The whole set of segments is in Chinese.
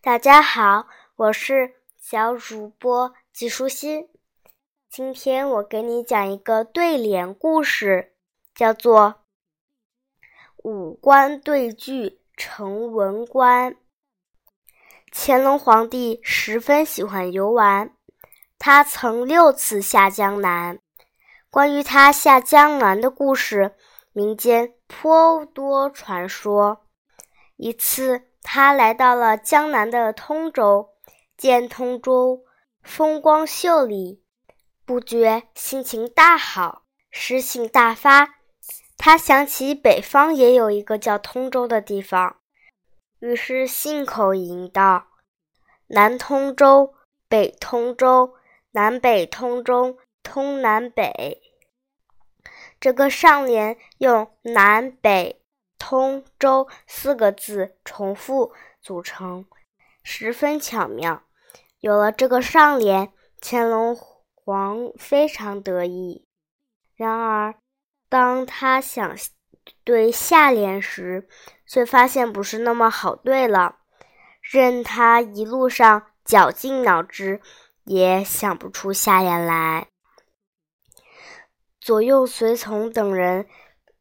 大家好，我是小主播季舒心。今天我给你讲一个对联故事，叫做“五官对句成文官”。乾隆皇帝十分喜欢游玩，他曾六次下江南。关于他下江南的故事，民间颇多传说。一次，他来到了江南的通州，见通州风光秀丽，不觉心情大好，诗兴大发。他想起北方也有一个叫通州的地方，于是信口吟道：“南通州，北通州，南北通州，通南北。”这个上联用南北。通州四个字重复组成，十分巧妙。有了这个上联，乾隆皇非常得意。然而，当他想对下联时，却发现不是那么好对了。任他一路上绞尽脑汁，也想不出下联来。左右随从等人。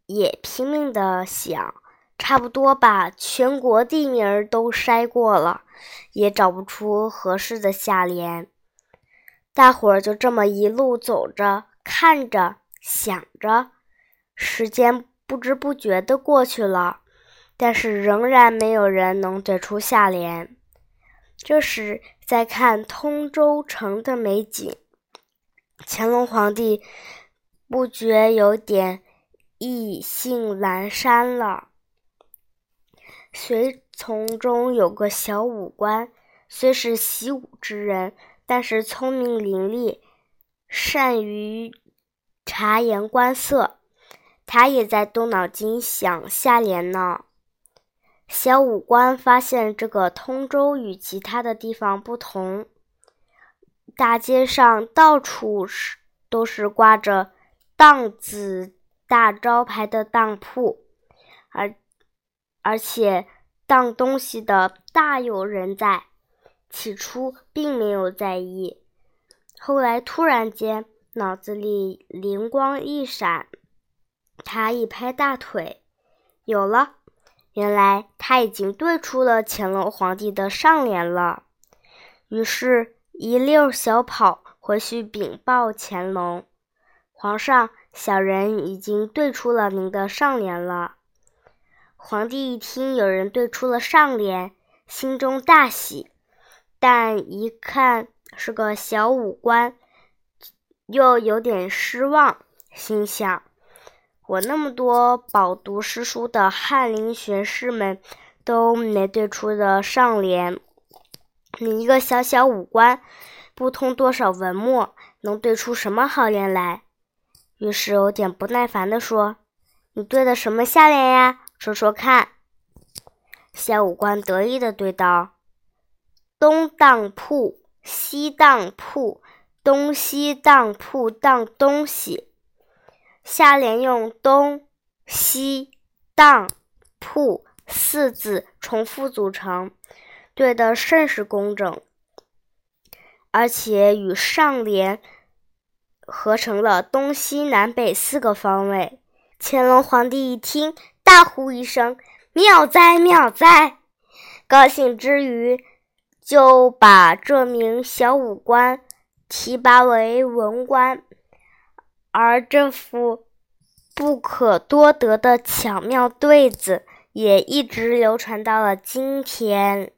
也拼命的想，差不多把全国地名都筛过了，也找不出合适的下联。大伙儿就这么一路走着，看着，想着，时间不知不觉的过去了，但是仍然没有人能对出下联。这时，再看通州城的美景，乾隆皇帝不觉有点。意兴阑珊了。随从中有个小武官，虽是习武之人，但是聪明伶俐，善于察言观色。他也在动脑筋想下联呢。小武官发现这个通州与其他的地方不同，大街上到处是都是挂着档子。大招牌的当铺，而而且当东西的大有人在。起初并没有在意，后来突然间脑子里灵光一闪，他一拍大腿，有了！原来他已经对出了乾隆皇帝的上联了。于是，一溜小跑回去禀报乾隆皇上。小人已经对出了您的上联了。皇帝一听有人对出了上联，心中大喜，但一看是个小武官，又有点失望，心想：我那么多饱读诗书的翰林学士们都没对出的上联，你一个小小武官，不通多少文墨，能对出什么好联来？于是有点不耐烦地说：“你对的什么下联呀？说说看。”小武官得意地对道：“东当铺，西当铺，东西当铺当东西。下联用东、西、当、铺四字重复组成，对得甚是工整，而且与上联。”合成了东西南北四个方位。乾隆皇帝一听，大呼一声：“妙哉妙哉！”高兴之余，就把这名小武官提拔为文官。而这副不可多得的巧妙对子，也一直流传到了今天。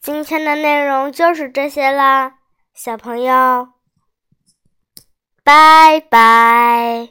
今天的内容就是这些啦，小朋友。拜拜。